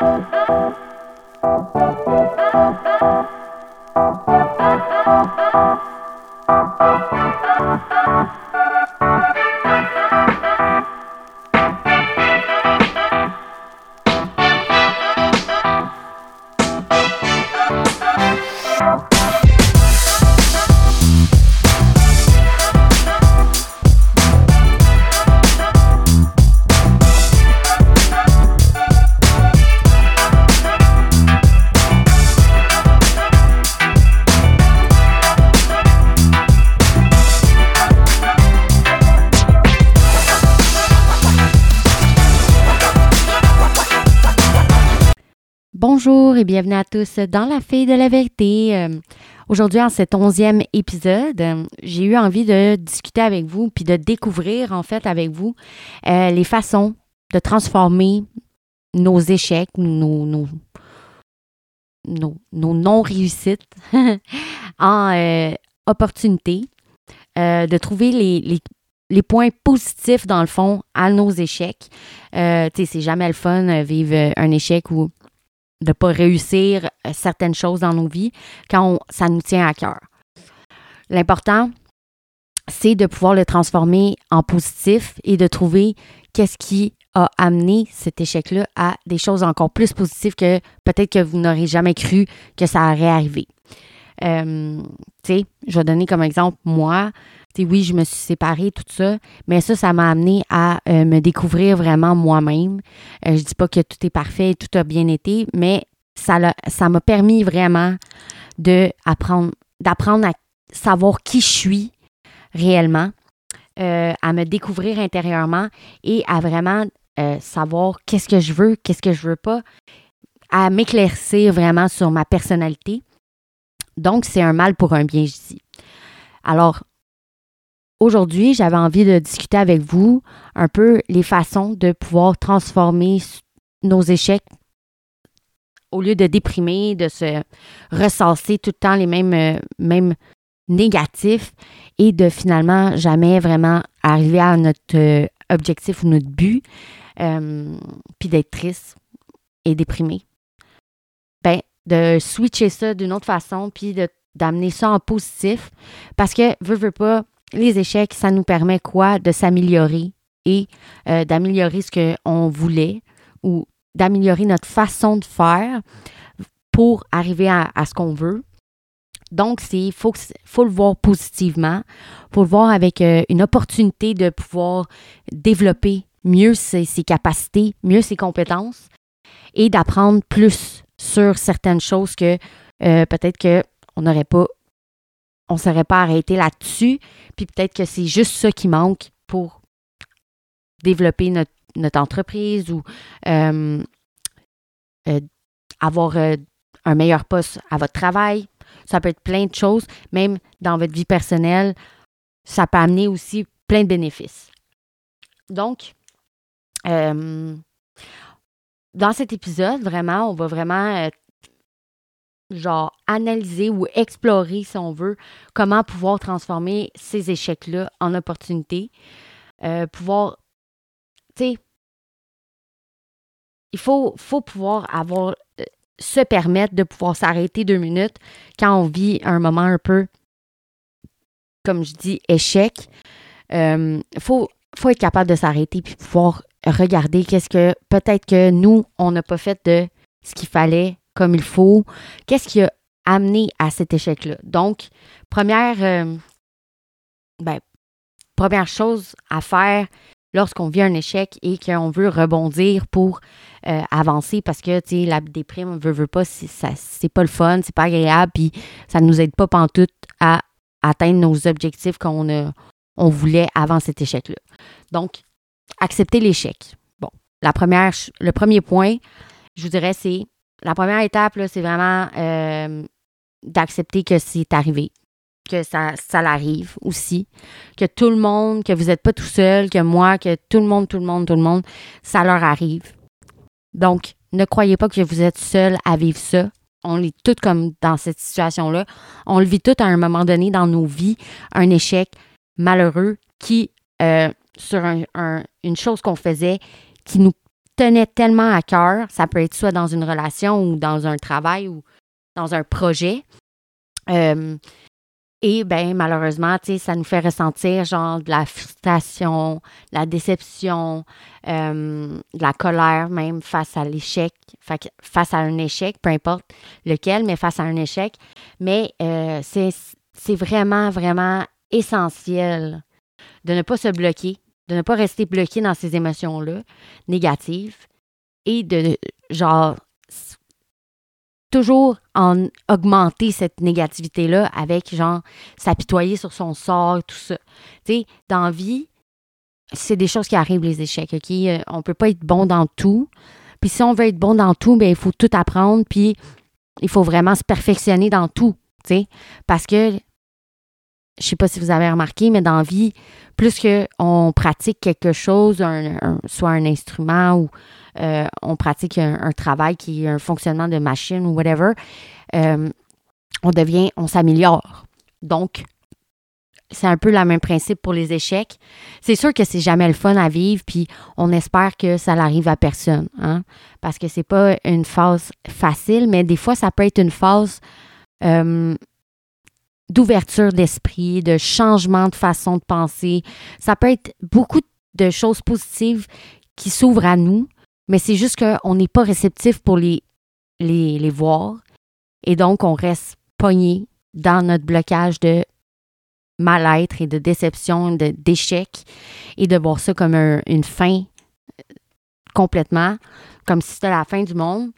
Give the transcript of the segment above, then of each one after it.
Bonjour et bienvenue à tous dans La Fille de la Vérité. Euh, aujourd'hui, en cet onzième épisode, euh, j'ai eu envie de discuter avec vous puis de découvrir en fait avec vous euh, les façons de transformer nos échecs, nos, nos, non-réussites en opportunités, de trouver les, les, points positifs dans le fond à nos échecs. tu sais, c'est jamais le fun vivre un échec où de ne pas réussir euh, certaines choses dans nos vies quand ça nous tient à cœur. L'important, c'est de pouvoir le transformer en positif et de trouver qu'est-ce qui a amené cet échec-là à des choses encore plus positives que peut-être que vous n'aurez jamais cru que ça aurait arrivé. Euh, tu sais, je vais donner comme exemple, moi, oui, je me suis séparée, tout ça, mais ça, ça m'a amené à euh, me découvrir vraiment moi-même. Je euh, je dis pas que tout est parfait, tout a bien été, mais ça m'a permis vraiment d'apprendre à savoir qui je suis réellement, euh, à me découvrir intérieurement et à vraiment savoir qu'est-ce que je veux, qu'est-ce que je veux pas, à m'éclaircir vraiment sur ma personnalité. Donc, c'est un mal pour un bien, je dis. Alors, Aujourd'hui, j'avais envie de discuter avec vous un peu les façons de pouvoir transformer nos échecs au lieu de déprimer, de se ressasser tout le temps les mêmes, euh, mêmes négatifs et de finalement jamais vraiment arriver à notre euh, objectif ou notre but, euh, puis d'être triste et déprimé. De switcher ça d'une autre façon, puis d'amener ça en positif, parce que, veux, veux pas, les échecs, ça nous permet quoi? De s'améliorer et euh, d'améliorer ce qu'on voulait ou d'améliorer notre façon de faire pour arriver à, ce qu'on veut. Donc, il faut, faut le voir positivement, il faut le voir avec euh, une opportunité de pouvoir développer mieux ses, capacités, mieux ses compétences et d'apprendre plus sur certaines choses que euh, peut-être qu'on n'aurait pas on ne serait pas arrêté là-dessus. Puis peut-être que c'est juste ça qui manque pour développer notre, entreprise ou euh, euh, avoir un meilleur poste à votre travail. Ça peut être plein de choses, même dans votre vie personnelle. Ça peut amener aussi plein de bénéfices. Donc, dans cet épisode, vraiment, on va vraiment genre analyser ou explorer, si on veut, comment pouvoir transformer ces échecs-là en opportunités. Euh, pouvoir, tu sais, il faut, faut pouvoir avoir, euh, se permettre de pouvoir s'arrêter deux minutes quand on vit un moment un peu, comme je dis, échec. Il euh, faut, faut être capable de s'arrêter puis pouvoir regarder qu'est-ce que peut-être que nous, on n'a pas fait de ce qu'il fallait comme il faut. Qu'est-ce qui a amené à cet échec-là? Donc, première, euh, ben, première chose à faire lorsqu'on vit un échec et qu'on veut rebondir pour euh, avancer parce que, tu sais, la déprime, veut, veut pas, c'est pas le fun, c'est pas agréable, puis ça ne nous aide pas pantoute à atteindre nos objectifs qu'on on voulait avant cet échec-là. Donc, accepter l'échec. Bon, la première, le premier point, je vous dirais, c'est la première étape, c'est vraiment euh, d'accepter que c'est arrivé, que ça, ça l'arrive aussi, que tout le monde, que vous n'êtes pas tout seul, que moi, que tout le monde, tout le monde, tout le monde, ça leur arrive. Donc, ne croyez pas que vous êtes seul à vivre ça. On est tous comme dans cette situation-là. On le vit tout à un moment donné dans nos vies, un échec malheureux qui, euh, sur une chose qu'on faisait, qui nous tenait tellement à cœur, ça peut être soit dans une relation ou dans un travail ou dans un projet. Euh, et ben malheureusement, ça nous fait ressentir genre de la frustration, de la déception, euh, de la colère même face à l'échec, face à un échec, peu importe lequel, mais face à un échec. Mais euh, c'est vraiment, vraiment essentiel de ne pas se bloquer, de ne pas rester bloqué dans ces émotions-là négatives et de genre toujours en augmenter cette négativité-là avec, genre, s'apitoyer sur son sort, tout ça. Tu sais, dans la vie, c'est des choses qui arrivent, les échecs, OK? Euh, on peut pas être bon dans tout. Puis si on veut être bon dans tout, bien, il faut tout apprendre, puis il faut vraiment se perfectionner dans tout, tu sais? Parce que, je sais pas si vous avez remarqué, mais dans la vie, plus qu'on pratique quelque chose, soit un instrument ou euh, on pratique un, travail qui est un fonctionnement de machine ou whatever, euh, on devient, on s'améliore. Donc, c'est un peu le même principe pour les échecs. C'est sûr que c'est jamais le fun à vivre, puis on espère que ça n'arrive à personne, hein, parce que c'est pas une phase facile, mais des fois, ça peut être une phase euh, d'ouverture d'esprit, de changement de façon de penser. Ça peut être beaucoup de choses positives qui s'ouvrent à nous, mais c'est juste qu'on n'est pas réceptif pour les, les, voir. Et donc, on reste pogné dans notre blocage de mal-être et de déception, d'échec, et de voir ça comme une fin euh, complètement, comme si c'était la fin du monde.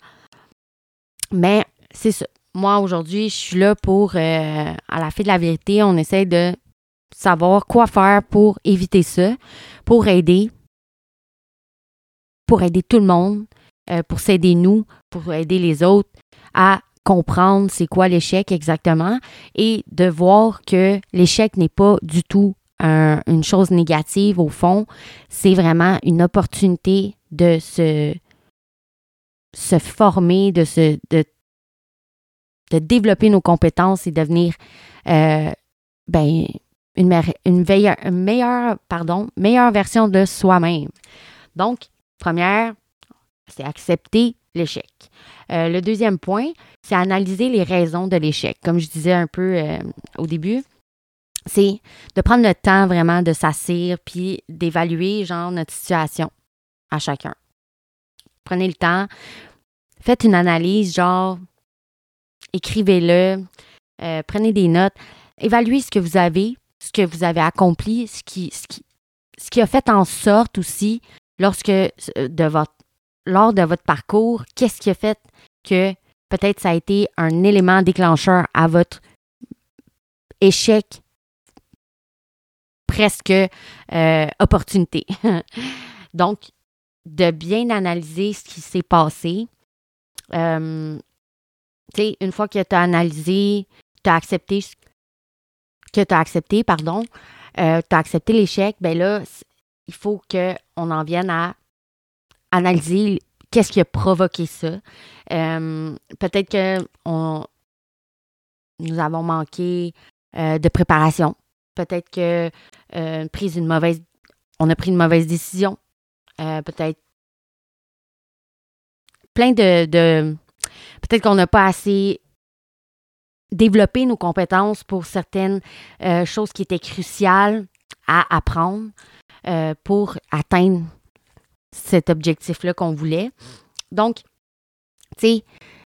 Mais c'est ça. Moi, aujourd'hui, je suis là pour, euh, à la fin de la vérité, on essaie de savoir quoi faire pour éviter ça, pour aider, pour aider tout le monde, euh, pour s'aider nous, pour aider les autres à comprendre c'est quoi l'échec exactement et de voir que l'échec n'est pas du tout une chose négative. Au fond, c'est vraiment une opportunité de se, se former, de, se, de développer nos compétences et devenir euh, ben, une, une, meilleure, pardon, meilleure version de soi-même. Donc, Première, c'est accepter l'échec. Euh, le deuxième point, c'est analyser les raisons de l'échec. Comme je disais un peu euh, au début, c'est de prendre le temps vraiment de s'assire puis d'évaluer genre notre situation à chacun. Prenez le temps, faites une analyse, genre écrivez-le, euh, prenez des notes, évaluez ce que vous avez, ce que vous avez accompli, ce qui, ce qui, ce qui a fait en sorte aussi lorsque euh, de votre, lors de votre parcours, qu'est-ce qui a fait que peut-être ça a été un élément déclencheur à votre échec presque euh, opportunité. Donc, de bien analyser ce qui s'est passé. Tu sais, une fois que tu as analysé, tu as accepté que tu as accepté, pardon, tu as accepté l'échec, ben là, il faut qu'on en vienne à analyser qu'est-ce qui a provoqué ça. Euh, peut-être que nous avons manqué euh, de préparation. Peut-être que euh, prise une mauvaise, on a pris une mauvaise décision. peut-être plein de peut-être qu'on n'a pas assez développé nos compétences pour certaines choses qui étaient cruciales à apprendre. Euh, pour atteindre cet objectif-là qu'on voulait. Donc, tu sais,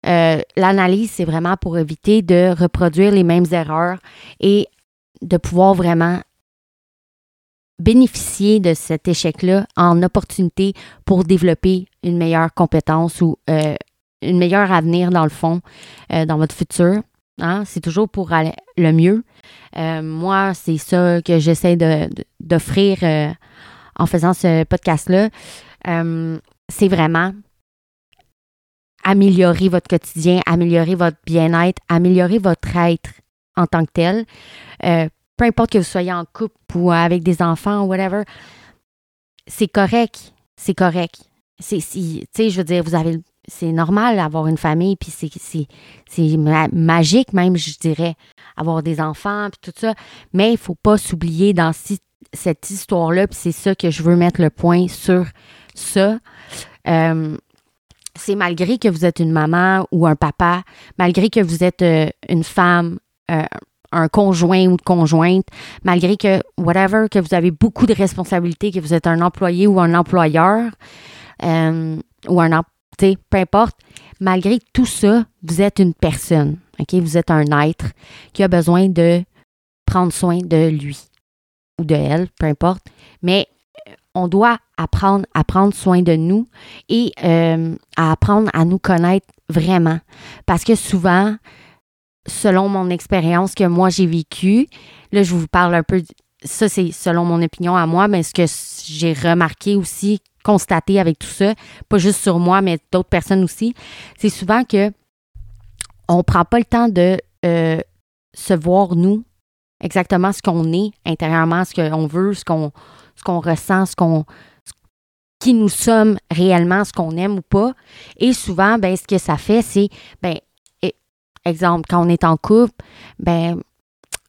euh, l'analyse, c'est vraiment pour éviter de reproduire les mêmes erreurs et de pouvoir vraiment bénéficier de cet échec-là en opportunité pour développer une meilleure compétence ou euh, une meilleure avenir dans le fond, dans votre futur. Hein? C'est toujours pour aller le mieux. Euh, moi, c'est ça que j'essaie d'offrir euh, en faisant ce podcast-là. Euh, c'est vraiment améliorer votre quotidien, améliorer votre bien-être, améliorer votre être en tant que tel. peu importe que vous soyez en couple ou avec des enfants ou whatever, c'est correct. C'est correct. C'est, je veux dire, vous avez c'est normal d'avoir une famille, puis c'est magique même, je dirais, avoir des enfants, puis tout ça. Mais il ne faut pas s'oublier dans cette histoire-là, puis c'est ça que je veux mettre le point sur ça. Euh, c'est malgré que vous êtes une maman ou un papa, malgré que vous êtes euh, une femme, euh, un conjoint ou une conjointe, malgré que, whatever, que vous avez beaucoup de responsabilités, que vous êtes un employé ou un employeur, ou un, peu importe, malgré tout ça, vous êtes une personne, OK? Vous êtes un être qui a besoin de prendre soin de lui ou de elle, peu importe. Mais on doit apprendre à prendre soin de nous et euh, à apprendre à nous connaître vraiment. Parce que souvent, selon mon expérience que moi j'ai vécue, là je vous parle un peu, ça c'est selon mon opinion à moi, mais ce que j'ai remarqué aussi, constaté avec tout ça, pas juste sur moi, mais d'autres personnes aussi, c'est souvent que on prend pas le temps de euh, se voir nous exactement ce qu'on est intérieurement, ce qu'on veut, ce qu'on ce qu'on ressent, ce qu'on qui nous sommes réellement, ce qu'on aime ou pas. Et souvent, ben, ce que ça fait, c'est, ben, exemple, quand on est en couple, ben,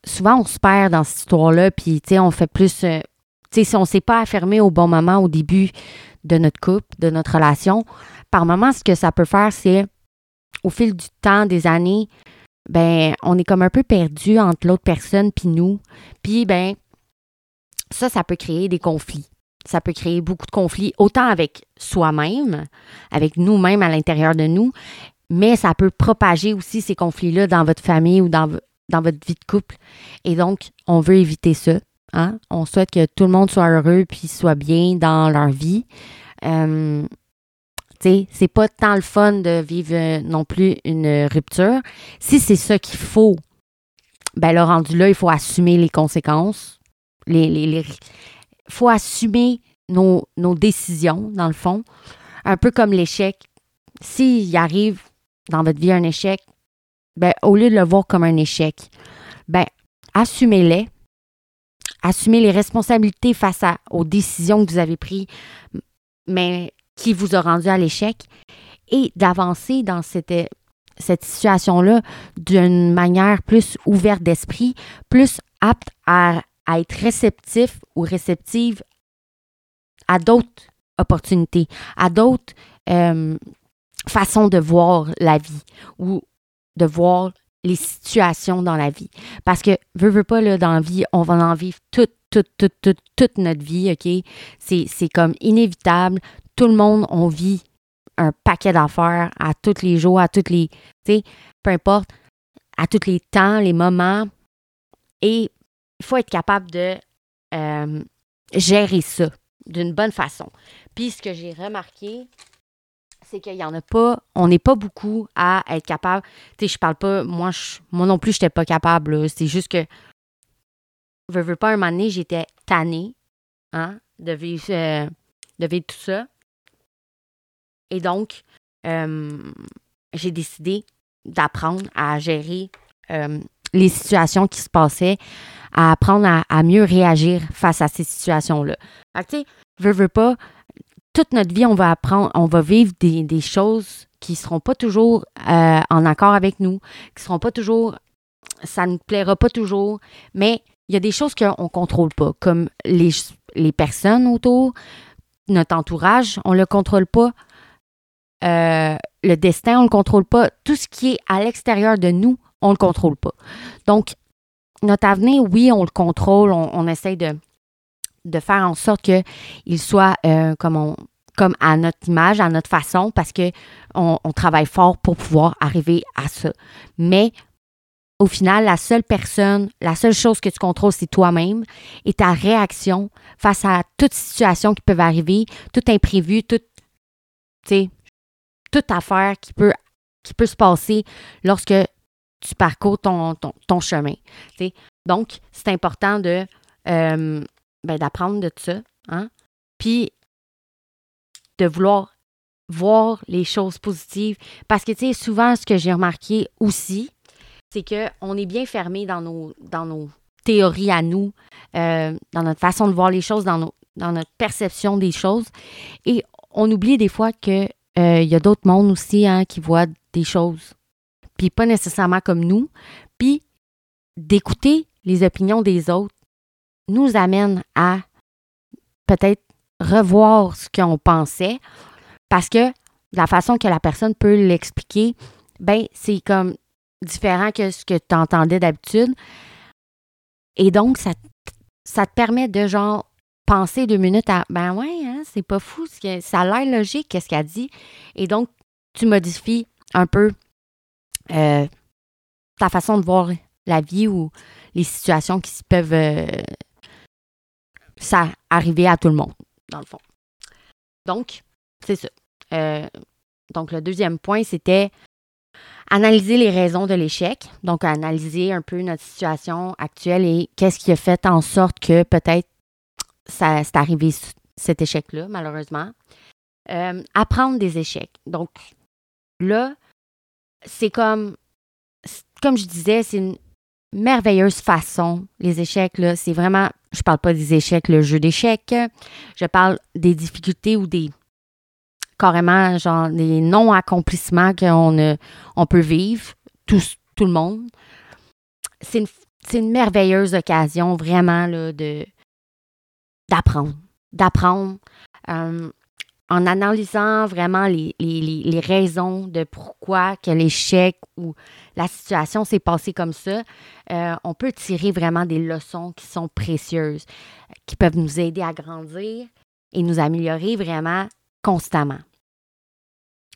souvent on se perd dans cette histoire-là, puis, tu sais, on fait plus, euh, sais, si on ne s'est pas affirmé au bon moment au début de notre couple, de notre relation, par moment, ce que ça peut faire, c'est, au fil du temps, des années, ben, on est comme un peu perdu entre l'autre personne puis nous. Puis, ben, ça, ça peut créer des conflits. Ça peut créer beaucoup de conflits, autant avec soi-même, avec nous-mêmes à l'intérieur de nous, mais ça peut propager aussi ces conflits-là dans votre famille ou dans, dans votre vie de couple. Et donc, on veut éviter ça. Hein? On souhaite que tout le monde soit heureux puis soit bien dans leur vie. Euh, c'est pas tant le fun de vivre euh, non plus une rupture. Si c'est ça qu'il faut, ben le rendu là, il faut assumer les conséquences. Les, les, faut assumer nos, nos, décisions, dans le fond. Un peu comme l'échec. S'il arrive dans votre vie un échec, ben, au lieu de le voir comme un échec, ben, assumez-les. Assumez les responsabilités face aux décisions que vous avez prises, mais qui vous a rendu à l'échec et d'avancer dans cette, cette situation-là d'une manière plus ouverte d'esprit, plus apte à, être réceptif ou réceptive à d'autres opportunités, à d'autres euh, façons de voir la vie ou de voir les situations dans la vie. Parce que, veux, veux pas, là, dans la vie, on va en vivre toute, toute, toute, toute, toute notre vie, OK? C'est comme inévitable tout le monde, on vit un paquet d'affaires à tous les jours, à tous les, tu sais, peu importe, à tous les temps, les moments. Et il faut être capable de euh, gérer ça d'une bonne façon. Puis ce que j'ai remarqué, c'est qu'il n'y en a pas, on n'est pas beaucoup à être capable. Tu sais, je parle pas, moi, moi non plus, je n'étais pas capable. C'est juste que, je veux pas, un moment donné, j'étais tannée hein, de, vivre, euh, de vivre tout ça. Et donc, euh, j'ai décidé d'apprendre à gérer euh, les situations qui se passaient, à apprendre à, mieux réagir face à ces situations-là. Tu sais, veux, veux pas, toute notre vie, on va apprendre, on va vivre des, choses qui ne seront pas toujours euh, en accord avec nous, qui ne seront pas toujours, ça ne nous plaira pas toujours, mais il y a des choses qu'on ne contrôle pas, comme les, personnes autour, notre entourage, on ne le contrôle pas. Euh, le destin, on ne le contrôle pas. Tout ce qui est à l'extérieur de nous, on ne le contrôle pas. Donc, notre avenir, oui, on le contrôle, on, essaye de, de faire en sorte qu'il soit euh, comme, comme à notre image, à notre façon, parce qu'on on travaille fort pour pouvoir arriver à ça. Mais au final, la seule personne, la seule chose que tu contrôles, c'est toi-même et ta réaction face à toute situation qui peut arriver, tout imprévu, tout, toute affaire qui peut, qui peut se passer lorsque tu parcours ton, ton, chemin. Donc, c'est important de euh, ben, d'apprendre de ça. Hein? Puis de vouloir voir les choses positives. Parce que, tu sais, souvent, ce que j'ai remarqué aussi, c'est qu'on est bien fermé dans nos, dans nos théories à nous, euh, dans notre façon de voir les choses, dans, nos, dans notre perception des choses. Et on oublie des fois que euh, y a d'autres mondes aussi hein, qui voient des choses, puis pas nécessairement comme nous. Puis d'écouter les opinions des autres nous amène à peut-être revoir ce qu'on pensait Parce que la façon que la personne peut l'expliquer, ben c'est comme différent que ce que tu entendais d'habitude. Et donc, ça, ça te permet de genre penser deux minutes à ben ouais, hein, c'est pas fou, ça a l'air logique, qu'est-ce qu'elle dit. Et donc, tu modifies un peu euh, ta façon de voir la vie ou les situations qui peuvent euh, ça arriver à tout le monde, dans le fond. Donc, c'est ça. Euh, donc, le deuxième point, c'était analyser les raisons de l'échec. Donc, analyser un peu notre situation actuelle et qu'est-ce qui a fait en sorte que peut-être ça c'est arrivé cet échec-là, malheureusement. Euh, apprendre des échecs. Donc, là, c'est comme, comme je disais, c'est une merveilleuse façon, les échecs, c'est vraiment, je parle pas des échecs, le jeu d'échecs, je parle des difficultés ou des, carrément, genre, des non-accomplissements qu'on on peut vivre, tout, tout le monde. C'est une, merveilleuse occasion, vraiment, de, d'apprendre. D'apprendre. Euh, en analysant vraiment les, les, raisons de pourquoi que l'échec ou la situation s'est passée comme ça, euh, on peut tirer vraiment des leçons qui sont précieuses, qui peuvent nous aider à grandir et nous améliorer vraiment constamment.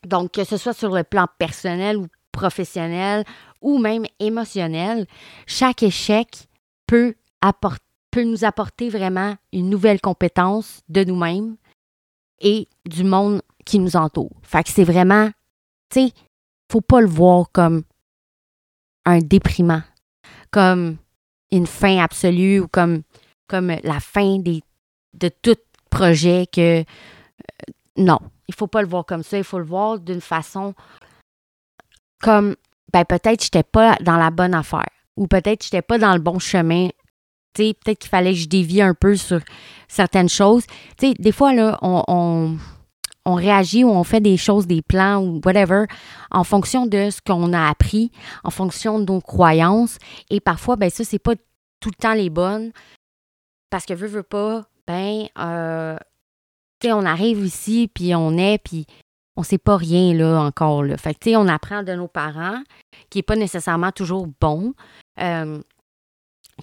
Donc, que ce soit sur le plan personnel ou professionnel ou même émotionnel, chaque échec peut, peut nous apporter vraiment une nouvelle compétence de nous-mêmes et du monde qui nous entoure. Fait que c'est vraiment, tu sais, faut pas le voir comme un déprimant, comme une fin absolue ou comme, comme la fin des, de tout projet que. Euh, non, il faut pas le voir comme ça. Il faut le voir d'une façon comme, ben peut-être je n'étais pas dans la bonne affaire ou peut-être je n'étais pas dans le bon chemin peut-être qu'il fallait que je dévie un peu sur certaines choses. sais, des fois, là, on, on, réagit ou on fait des choses, des plans ou whatever, en fonction de ce qu'on a appris, en fonction de nos croyances. Et parfois, ben ça, c'est pas tout le temps les bonnes. Parce que veut, veut pas, ben, euh, tu sais, on arrive ici, puis on est, puis on sait pas rien, là, encore, là. Fait que, tu sais, on apprend de nos parents, qui est pas nécessairement toujours bon. Euh,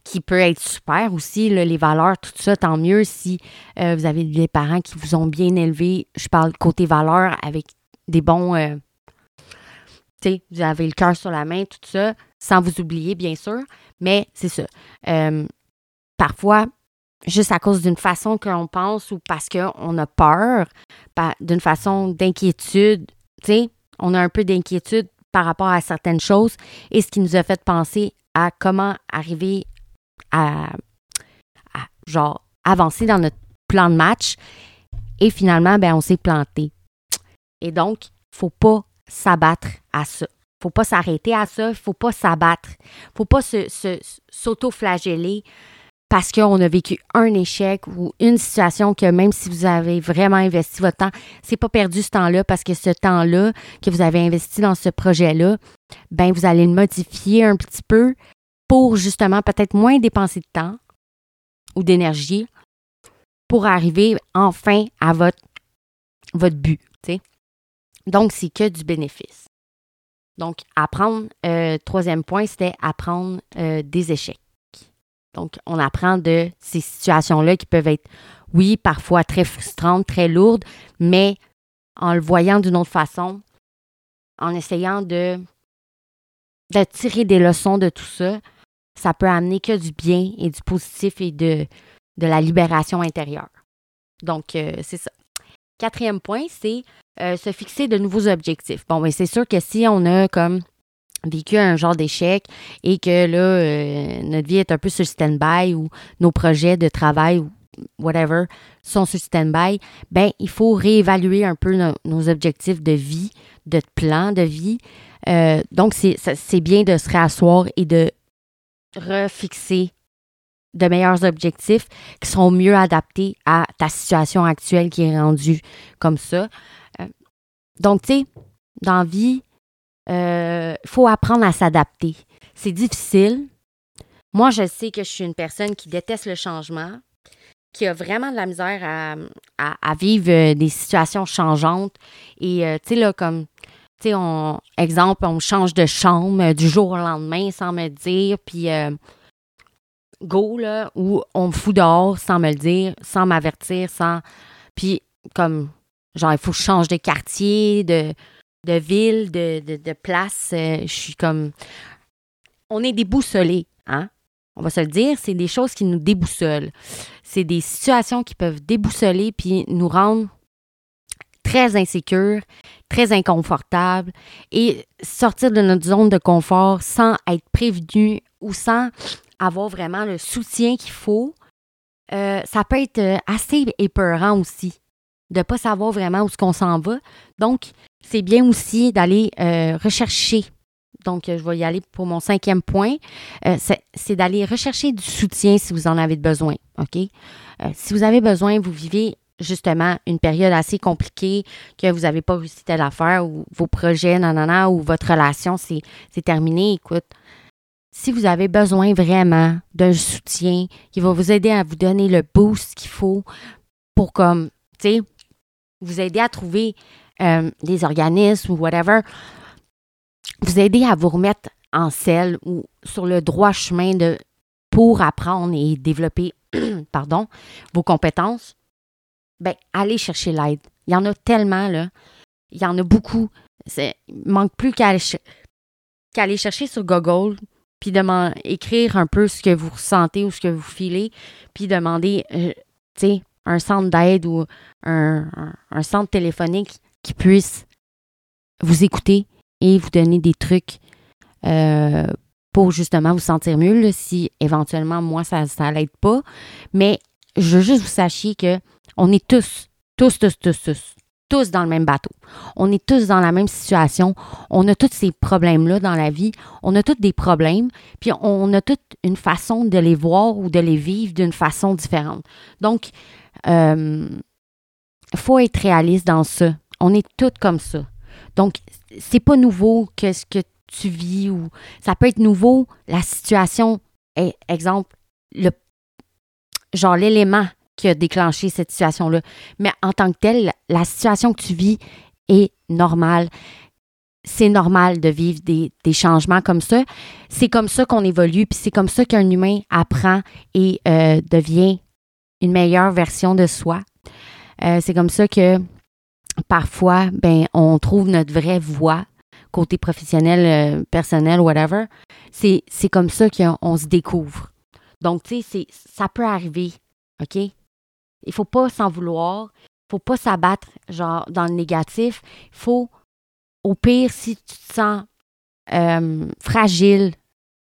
qui peut être super aussi, les valeurs, tout ça, tant mieux si euh, vous avez des parents qui vous ont bien élevé. Je parle côté valeurs avec des bons. Euh, tu sais, vous avez le cœur sur la main, tout ça, sans vous oublier, bien sûr. Mais c'est ça. Euh, parfois, juste à cause d'une façon qu'on pense ou parce qu'on a peur, d'une façon d'inquiétude, tu sais, on a un peu d'inquiétude par rapport à certaines choses et ce qui nous a fait penser à comment arriver à, genre avancer dans notre plan de match et finalement ben on s'est planté. Et donc, faut pas s'abattre à ça. Faut pas s'arrêter à ça, faut pas s'abattre. Faut pas s'auto-flageller parce qu'on a vécu un échec ou une situation que même si vous avez vraiment investi votre temps, c'est pas perdu ce temps-là parce que ce temps-là que vous avez investi dans ce projet-là, ben vous allez le modifier un petit peu pour justement peut-être moins dépenser de temps ou d'énergie pour arriver enfin à votre, votre but. Donc, c'est que du bénéfice. Donc, apprendre, euh, troisième point, c'était apprendre euh, des échecs. Donc, on apprend de ces situations-là qui peuvent être, oui, parfois très frustrantes, très lourdes, mais en le voyant d'une autre façon, en essayant de, de tirer des leçons de tout ça, ça peut amener que du bien et du positif et de, de la libération intérieure. Donc, euh, c'est ça. Quatrième point, c'est euh, se fixer de nouveaux objectifs. Bon, mais c'est sûr que si on a comme vécu un genre d'échec et que là, euh, notre vie est un peu sur stand-by ou nos projets de travail ou whatever sont sur stand-by, ben il faut réévaluer un peu nos objectifs de vie, de plan de vie. donc, c'est bien de se réasseoir et de refixer de meilleurs objectifs qui seront mieux adaptés à ta situation actuelle qui est rendue comme ça. Euh, donc, tu sais, dans vie, il euh, faut apprendre à s'adapter. C'est difficile. Moi, je sais que je suis une personne qui déteste le changement, qui a vraiment de la misère à, vivre des situations changeantes. Et, tu sais, là, comme, on, exemple, on change de chambre du jour au lendemain sans me dire, puis go, là, ou on me fout dehors sans me le dire, sans m'avertir, sans. Puis, comme, genre, il faut que je change de quartier, de, ville, de, de, place. Euh, je suis comme. On est déboussolés, hein? On va se le dire, c'est des choses qui nous déboussolent. C'est des situations qui peuvent déboussoler puis nous rendre très insécures, très inconfortables et sortir de notre zone de confort sans être prévenu ou sans avoir vraiment le soutien qu'il faut, euh, ça peut être euh, assez épeurant aussi de ne pas savoir vraiment où ce qu'on s'en va. Donc, c'est bien aussi d'aller euh, rechercher. Donc, je vais y aller pour mon cinquième point. c'est d'aller rechercher du soutien si vous en avez besoin. OK? si vous avez besoin, vous vivez justement une période assez compliquée, que vous n'avez pas réussi telle affaire, ou vos projets, nanana, ou votre relation, c'est terminé. Écoute, si vous avez besoin vraiment d'un soutien qui va vous aider à vous donner le boost qu'il faut pour comme, tu sais, vous aider à trouver euh, des organismes ou whatever, vous aider à vous remettre en selle ou sur le droit chemin de pour apprendre et développer pardon, vos compétences, ben allez chercher l'aide. Il y en a tellement là. Il y en a beaucoup. Il manque plus qu'à aller chercher sur Google puis écrire un peu ce que vous ressentez ou ce que vous filez, puis demander, euh, tu sais, un centre d'aide ou un, centre téléphonique qui puisse vous écouter et vous donner des trucs euh, pour justement vous sentir mieux, si éventuellement, moi, ça ne l'aide pas. Mais je veux juste vous sachiez que on est tous, tous, tous, tous, tous, tous dans le même bateau. On est tous dans la même situation. On a tous ces problèmes-là dans la vie. On a tous des problèmes, puis on a toute une façon de les voir ou de les vivre d'une façon différente. Donc, il euh, faut être réaliste dans ça. On est tous comme ça. Donc, c'est pas nouveau que ce que tu vis ou ça peut être nouveau la situation. Exemple, le genre l'élément qui a déclenché cette situation-là. Mais en tant que telle, la situation que tu vis est normale. C'est normal de vivre des, changements comme ça. C'est comme ça qu'on évolue, puis c'est comme ça qu'un humain apprend et euh, devient une meilleure version de soi. Euh, c'est comme ça que parfois, ben, on trouve notre vraie voie, côté professionnel, euh, personnel, whatever. C'est, c'est comme ça qu'on se découvre. Donc, tu sais, ça peut arriver, OK? Il faut pas s'en vouloir. Il faut pas s'abattre dans le négatif. Il faut, au pire, si tu te sens euh, fragile,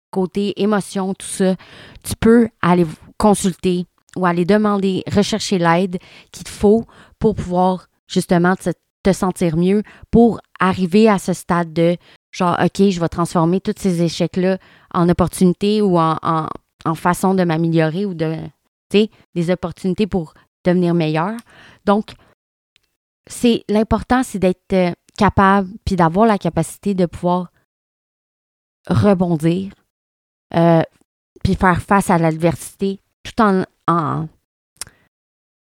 côté émotion, tout ça, tu peux aller consulter ou aller demander, rechercher l'aide qu'il te faut pour pouvoir justement te, sentir mieux, pour arriver à ce stade de genre, OK, je vais transformer tous ces échecs-là en opportunités ou en, en façon de m'améliorer ou de, des opportunités pour devenir meilleur. Donc, c'est l'important, c'est d'être euh, capable, puis d'avoir la capacité de pouvoir rebondir, euh, puis faire face à l'adversité, tout en, en,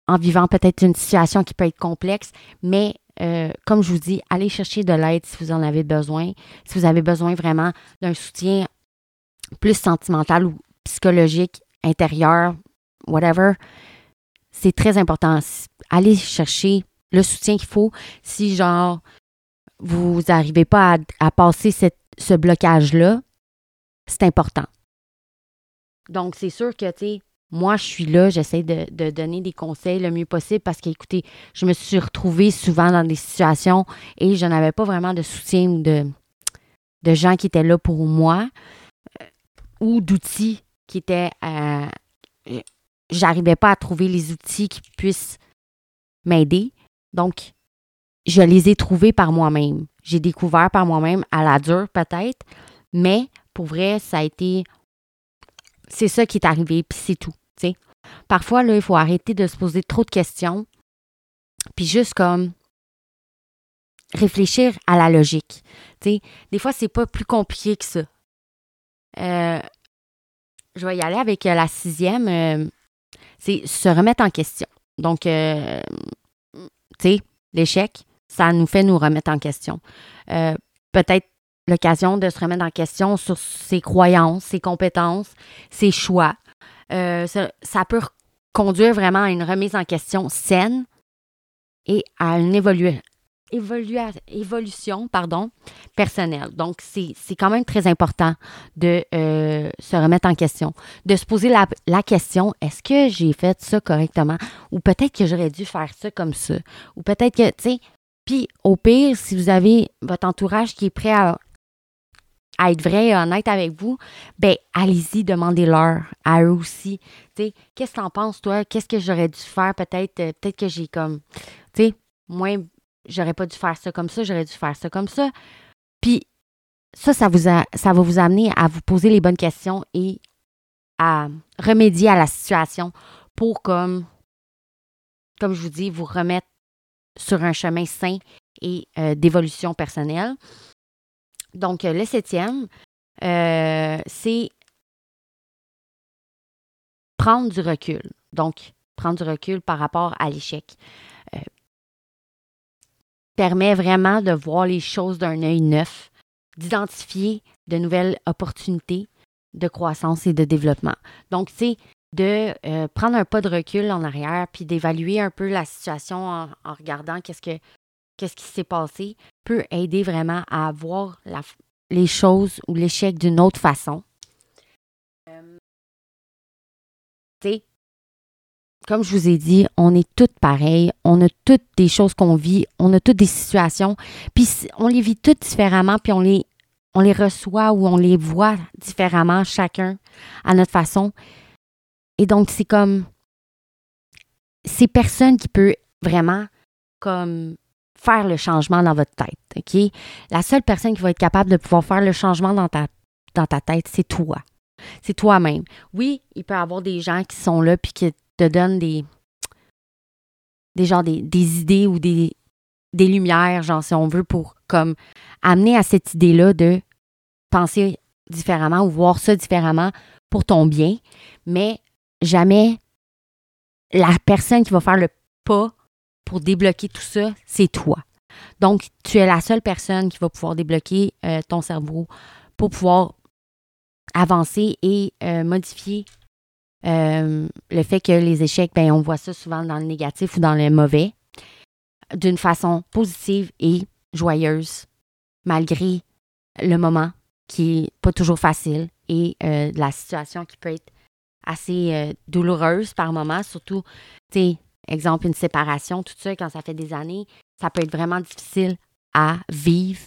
en vivant peut-être une situation qui peut être complexe, mais euh, comme je vous dis, allez chercher de l'aide si vous en avez besoin, si vous avez besoin vraiment d'un soutien plus sentimental ou psychologique, intérieur, whatever c'est très important. Allez chercher le soutien qu'il faut si, genre, vous n'arrivez pas à, passer ce blocage-là. C'est important. Donc, c'est sûr que, tu sais, moi, je suis là, j'essaie de, donner des conseils le mieux possible parce que, écoutez, je me suis retrouvée souvent dans des situations et je n'avais pas vraiment de soutien ou de, de gens qui étaient là pour moi euh, ou d'outils qui étaient euh, j'arrivais pas à trouver les outils qui puissent m'aider. Donc, je les ai trouvés par moi-même. J'ai découvert par moi-même à la dure peut-être, mais pour vrai, ça a été. C'est ça qui est arrivé, puis c'est tout. Parfois, là, il faut arrêter de se poser trop de questions, puis juste comme réfléchir à la logique. des fois, c'est pas plus compliqué que ça. Euh, je vais y aller avec la sixième. Euh, c'est se remettre en question. Donc, euh, tu sais, l'échec, ça nous fait nous remettre en question. Euh, peut-être l'occasion de se remettre en question sur ses croyances, ses compétences, ses choix. Euh, ça, peut conduire vraiment à une remise en question saine et à une évolution pardon, personnelle. Donc, c'est quand même très important de euh, se remettre en question, de se poser la, la question, est-ce que j'ai fait ça correctement? Ou peut-être que j'aurais dû faire ça comme ça. Ou peut-être que, tu sais, puis au pire, si vous avez votre entourage qui est prêt à à être vrai et honnête avec vous, ben allez-y, demandez-leur à eux aussi. Tu qu'est-ce que t'en penses, toi? Qu'est-ce que j'aurais dû faire? Peut-être euh, peut-être que j'ai comme, tu sais, moi, j'aurais pas dû faire ça comme ça, j'aurais dû faire ça comme ça. Puis ça, ça, vous ça va vous amener à vous poser les bonnes questions et à remédier à la situation pour, comme, comme je vous dis, vous remettre sur un chemin sain et euh, d'évolution personnelle. Donc, le septième, euh, c'est prendre du recul. Donc, prendre du recul par rapport à l'échec. Permet vraiment de voir les choses d'un œil neuf, d'identifier de nouvelles opportunités de croissance et de développement. Donc, c'est de euh, prendre un pas de recul en arrière, puis d'évaluer un peu la situation en, en regardant qu'est-ce que qu'est-ce qui s'est passé, peut aider vraiment à voir les choses ou l'échec d'une autre façon. Euh, comme je vous ai dit, on est toutes pareilles, on a toutes des choses qu'on vit, on a toutes des situations, puis on les vit toutes différemment, puis on les, on les reçoit ou on les voit différemment, chacun à notre façon. Et donc, c'est comme, c'est personne qui peut vraiment comme faire le changement dans votre tête. OK? La seule personne qui va être capable de pouvoir faire le changement dans ta, dans ta tête, c'est toi. C'est toi-même. Oui, il peut y avoir des gens qui sont là puis qui te donnent des, des, genre des, idées ou des, des lumières, genre si on veut, pour comme amener à cette idée-là de penser différemment ou voir ça différemment pour ton bien, mais jamais la personne qui va faire le pas pour débloquer tout ça, c'est toi. Donc, tu es la seule personne qui va pouvoir débloquer euh, ton cerveau pour pouvoir avancer et euh, modifier euh, le fait que les échecs, ben, on voit ça souvent dans le négatif ou dans le mauvais, d'une façon positive et joyeuse, malgré le moment qui n'est pas toujours facile et la situation qui peut être assez douloureuse par moment, surtout, tu sais, exemple, une séparation, tout ça, quand ça fait des années, ça peut être vraiment difficile à vivre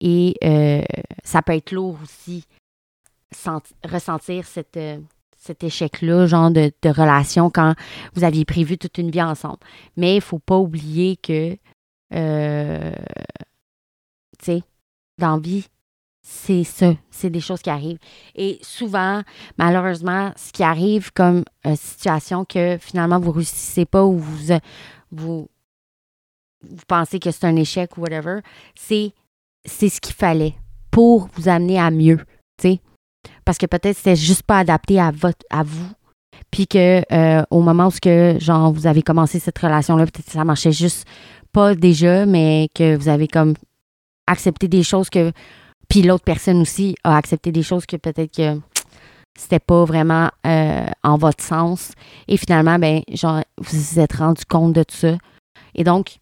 et euh, ça peut être lourd aussi, ressentir cette, euh, cet échec-là, genre de, relation quand vous aviez prévu toute une vie ensemble. Mais il ne faut pas oublier que, euh, tu sais, dans vie, c'est ça, c'est des choses qui arrivent. Et souvent, malheureusement, ce qui arrive comme euh, situation que finalement vous ne réussissez pas ou vous, euh, vous, pensez que c'est un échec ou whatever, c'est, c'est ce qu'il fallait pour vous amener à mieux, tu sais. Parce que peut-être c'était juste pas adapté à, votre, à vous. Puis que euh, au moment où que, genre, vous avez commencé cette relation-là, peut-être ça marchait juste pas déjà, mais que vous avez comme accepté des choses que puis l'autre personne aussi a accepté des choses que peut-être que c'était pas vraiment euh, en votre sens. Et finalement, ben, genre, vous vous êtes rendu compte de tout ça. Et donc,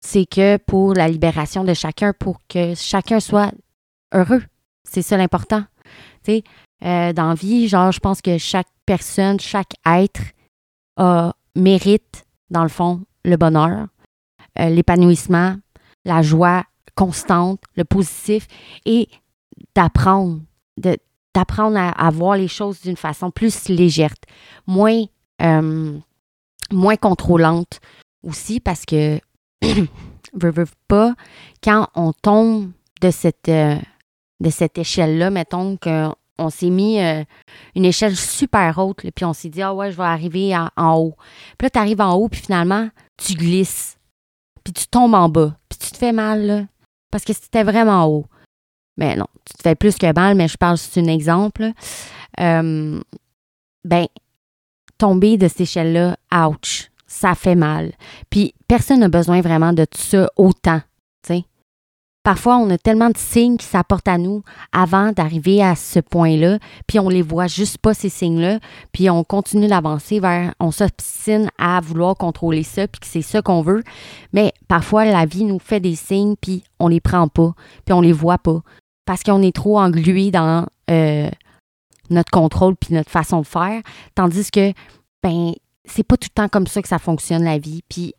c'est que pour la libération de chacun, pour que chacun soit heureux. C'est ça l'important. Tu euh, vie, genre, je pense que chaque personne, chaque être mérite, dans le fond, le bonheur, euh, l'épanouissement, la joie, constante, le positif et d'apprendre, d'apprendre à, voir les choses d'une façon plus légère, moins, euh, contrôlante aussi parce que, veux, veux pas, quand on tombe de cette, de cette échelle-là, mettons qu'on s'est mis euh, une échelle super haute, puis on s'est dit, ah ouais, je vais arriver en, haut. Puis là, tu arrives en haut, puis finalement, tu glisses, puis tu tombes en bas, puis tu te fais mal, parce que c'était vraiment haut. Mais non, tu te fais plus que mal, mais je parle, c'est un exemple. Euh, ben, tomber de cette échelle-là, ouch, ça fait mal. Puis personne n'a besoin vraiment de tout ça autant, tu. Parfois, on a tellement de signes qui s'apportent à nous avant d'arriver à ce point-là, puis on les voit juste pas, ces signes-là, puis on continue d'avancer vers, on s'obstine à vouloir contrôler ça, puis que c'est ça qu'on veut. Mais parfois, la vie nous fait des signes, puis on les prend pas, puis on les voit pas, parce qu'on est trop englué dans euh, notre contrôle puis notre façon de faire, tandis que, ben, c'est pas tout le temps comme ça que ça fonctionne la vie. Puis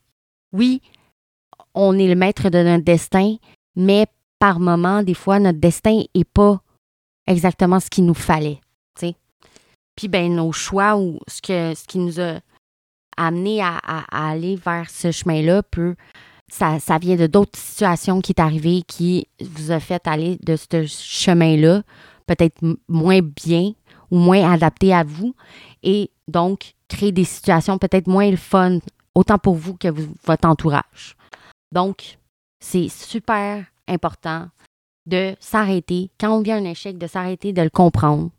oui, on est le maître de notre destin, mais par moment, des fois, notre destin n'est pas exactement ce qu'il nous fallait. Puis ben nos choix ou ce, que, ce qui nous a amené à, aller vers ce chemin-là peut. Ça, ça vient de d'autres situations qui est arrivées qui vous a fait aller de ce chemin-là, peut-être moins bien ou moins adapté à vous, et donc créer des situations peut-être moins fun, autant pour vous que votre entourage. Donc, c'est super important de s'arrêter, quand on vient un échec, de s'arrêter, de le comprendre,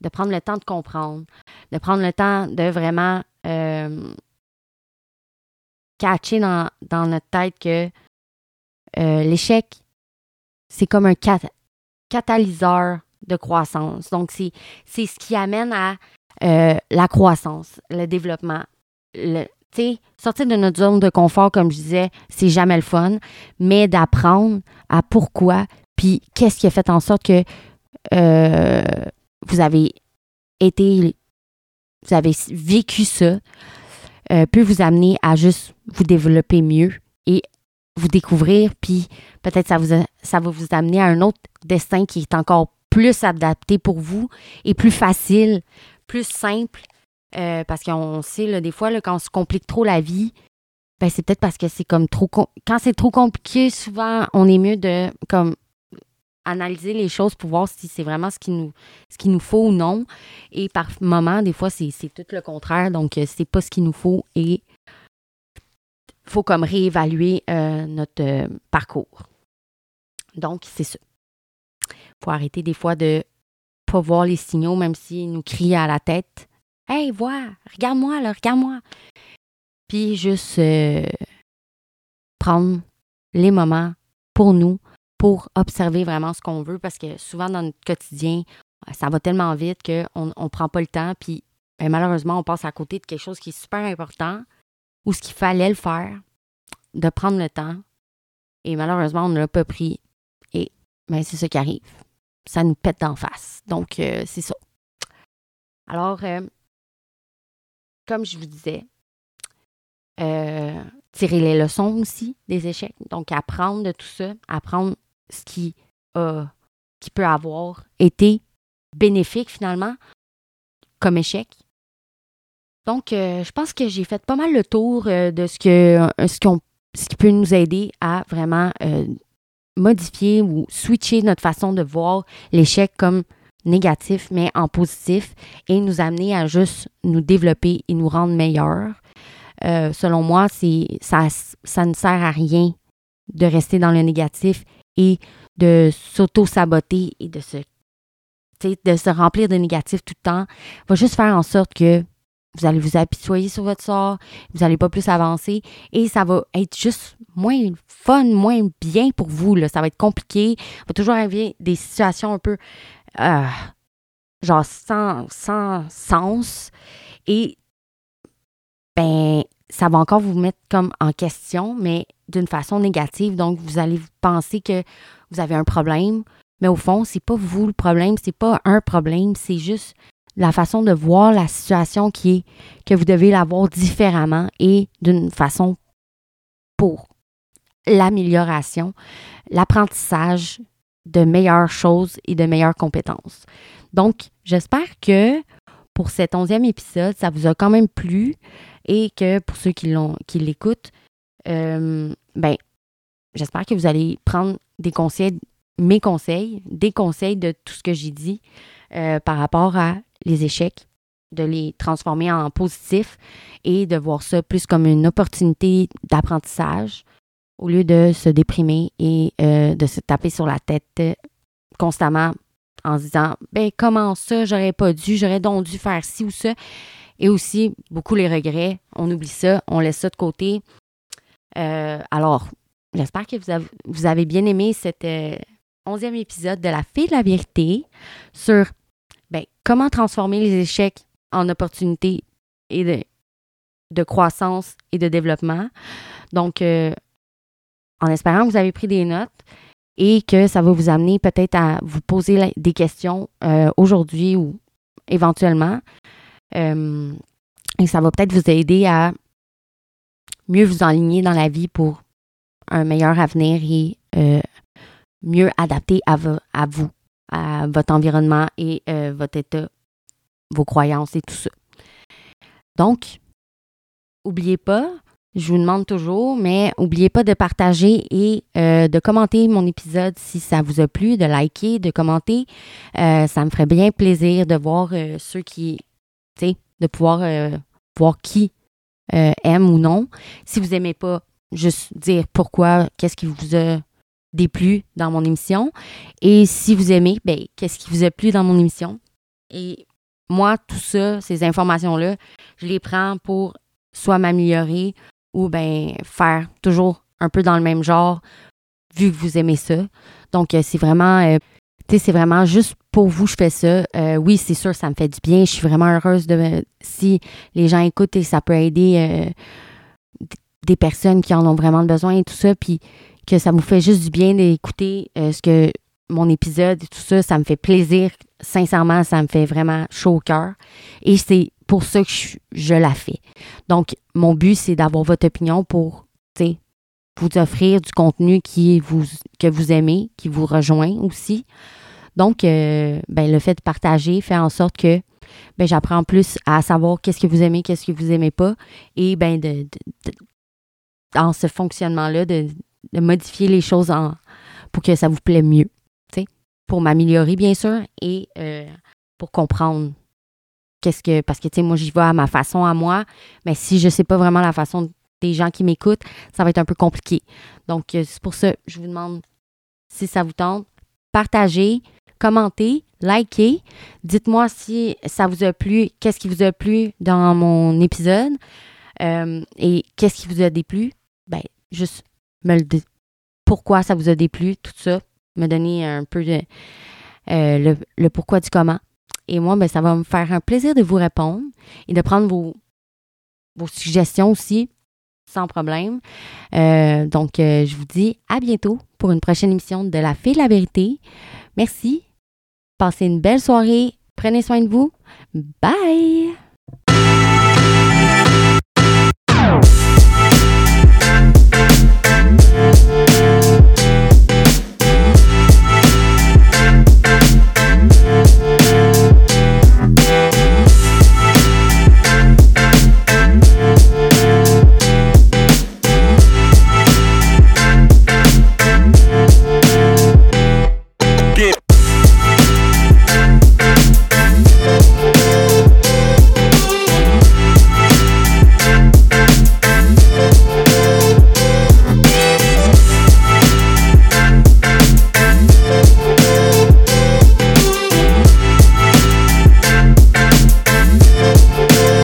de prendre le temps de comprendre, de prendre le temps de vraiment euh, catcher dans, notre tête que euh, l'échec, c'est comme un catalyseur de croissance. Donc, c'est ce qui amène à euh, la croissance, le développement, le, sortir de notre zone de confort, comme je disais, c'est jamais le fun, mais d'apprendre à pourquoi, puis qu'est-ce qui a fait en sorte que euh, vous avez été, vous avez vécu ça, euh, peut vous amener à juste vous développer mieux et vous découvrir, puis peut-être ça, ça va vous amener à un autre destin qui est encore plus adapté pour vous et plus facile, plus simple euh, parce qu'on sait, là, des fois, là, quand on se complique trop la vie, ben, c'est peut-être parce que c'est comme trop. Quand c'est trop compliqué, souvent, on est mieux de comme analyser les choses pour voir si c'est vraiment ce qu'il nous, nous faut ou non. Et par moment, des fois, c'est, tout le contraire. Donc, euh, c'est pas ce qu'il nous faut et il faut comme réévaluer euh, notre parcours. Donc, c'est ça. Il faut arrêter des fois de pas voir les signaux, même s'ils nous crient à la tête. Hey, vois, regarde-moi, là, regarde-moi. Puis juste euh, prendre les moments pour nous, pour observer vraiment ce qu'on veut, parce que souvent dans notre quotidien, ça va tellement vite qu'on ne prend pas le temps, puis ben, malheureusement, on passe à côté de quelque chose qui est super important, ou ce qu'il fallait le faire, de prendre le temps. Et malheureusement, on ne l'a pas pris. Et ben, c'est ce qui arrive. Ça nous pète d'en face. Donc, euh, c'est ça. Alors, euh, comme je vous disais, euh, tirer les leçons aussi des échecs. Donc, apprendre de tout ça, apprendre ce qui, qui peut avoir été bénéfique finalement comme échec. Donc, euh, je pense que j'ai fait pas mal le tour euh, de ce, que, ce, ce qui peut nous aider à vraiment modifier ou switcher notre façon de voir l'échec comme négatif, mais en positif, et nous amener à juste nous développer et nous rendre meilleurs. Euh, selon moi, ça, ça ne sert à rien de rester dans le négatif et de s'auto-saboter et de se, de se remplir de négatif tout le temps. Va juste faire en sorte que vous allez vous apitoyer sur votre sort, vous n'allez pas plus avancer et ça va être juste moins fun, moins bien pour vous. Ça va être compliqué. Il va toujours arriver des situations un peu euh, genre sans, sans sens. Et ben, ça va encore vous mettre comme en question, mais d'une façon négative. Donc, vous allez penser que vous avez un problème, mais au fond, c'est pas vous le problème, c'est pas un problème, c'est juste la façon de voir la situation qui est que vous devez la voir différemment et d'une façon pour l'amélioration, l'apprentissage de meilleures choses et de meilleures compétences. Donc, j'espère que pour cet onzième épisode, ça vous a quand même plu et que pour ceux qui l'écoutent, euh, ben, j'espère que vous allez prendre des conseils, mes conseils, des conseils de tout ce que j'ai dit euh, par rapport à les échecs, de les transformer en positifs et de voir ça plus comme une opportunité d'apprentissage au lieu de se déprimer et euh, de se taper sur la tête euh, constamment en se disant ben comment ça j'aurais pas dû j'aurais donc dû faire ci ou ça et aussi beaucoup les regrets. On oublie ça, on laisse ça de côté. Euh, alors, j'espère que vous avez, vous avez, bien aimé cet onzième épisode de La Fille de la vérité sur ben, comment transformer les échecs en opportunités et de, de croissance et de développement. Donc, en espérant que vous avez pris des notes et que ça va vous amener peut-être à vous poser des questions euh, aujourd'hui ou éventuellement. Euh, et ça va peut-être vous aider à mieux vous enligner dans la vie pour un meilleur avenir et mieux adapter à, à, vous, à votre environnement et votre état, vos croyances et tout ça. Donc, oubliez pas, je vous demande toujours, mais n'oubliez pas de partager et euh, de commenter mon épisode si ça vous a plu, de liker, de commenter. Euh, ça me ferait bien plaisir de voir euh, ceux qui, tu sais, de pouvoir voir qui aime ou non. Si vous n'aimez pas, juste dire pourquoi, qu'est-ce qui vous a déplu dans mon émission. Et si vous aimez, ben, qu'est-ce qui vous a plu dans mon émission. Et moi, tout ça, ces informations-là, je les prends pour soit m'améliorer ou ben faire toujours un peu dans le même genre vu que vous aimez ça. Donc euh, c'est vraiment euh, tu sais c'est vraiment juste pour vous je fais ça. Euh, oui, c'est sûr ça me fait du bien, je suis vraiment heureuse de si les gens écoutent et ça peut aider des personnes qui en ont vraiment besoin et tout ça puis que ça vous fait juste du bien d'écouter ce que mon épisode et tout ça, ça me fait plaisir. Sincèrement, ça me fait vraiment chaud au cœur. Et c'est pour ça que je, la fais. Donc, mon but, c'est d'avoir votre opinion pour, vous offrir du contenu qui vous, que vous aimez, qui vous rejoint aussi. Donc, euh, ben, le fait de partager fait en sorte que ben, j'apprends plus à savoir qu'est-ce que vous aimez, qu'est-ce que vous aimez pas. Et ben, de, dans ce fonctionnement-là, de, modifier les choses en, pour que ça vous plaît mieux. Pour m'améliorer, bien sûr, et euh, pour comprendre Parce que, tu moi, j'y vais à ma façon, à moi. Mais si je ne sais pas vraiment la façon des gens qui m'écoutent, ça va être un peu compliqué. Donc, euh, c'est pour ça, je vous demande si ça vous tente, partagez, commentez, likez. Dites-moi si ça vous a plu, qu'est-ce qui vous a plu dans mon épisode euh, et qu'est-ce qui vous a déplu? Ben, juste me le dire. Pourquoi ça vous a déplu, tout ça? Me donner un peu euh, le pourquoi du comment. Et moi, ben, ça va me faire un plaisir de vous répondre et de prendre vos, vos suggestions aussi, sans problème. Euh, donc, euh, je vous dis à bientôt pour une prochaine émission de La Fée de la Vérité. Merci. Passez une belle soirée. Prenez soin de vous. Bye!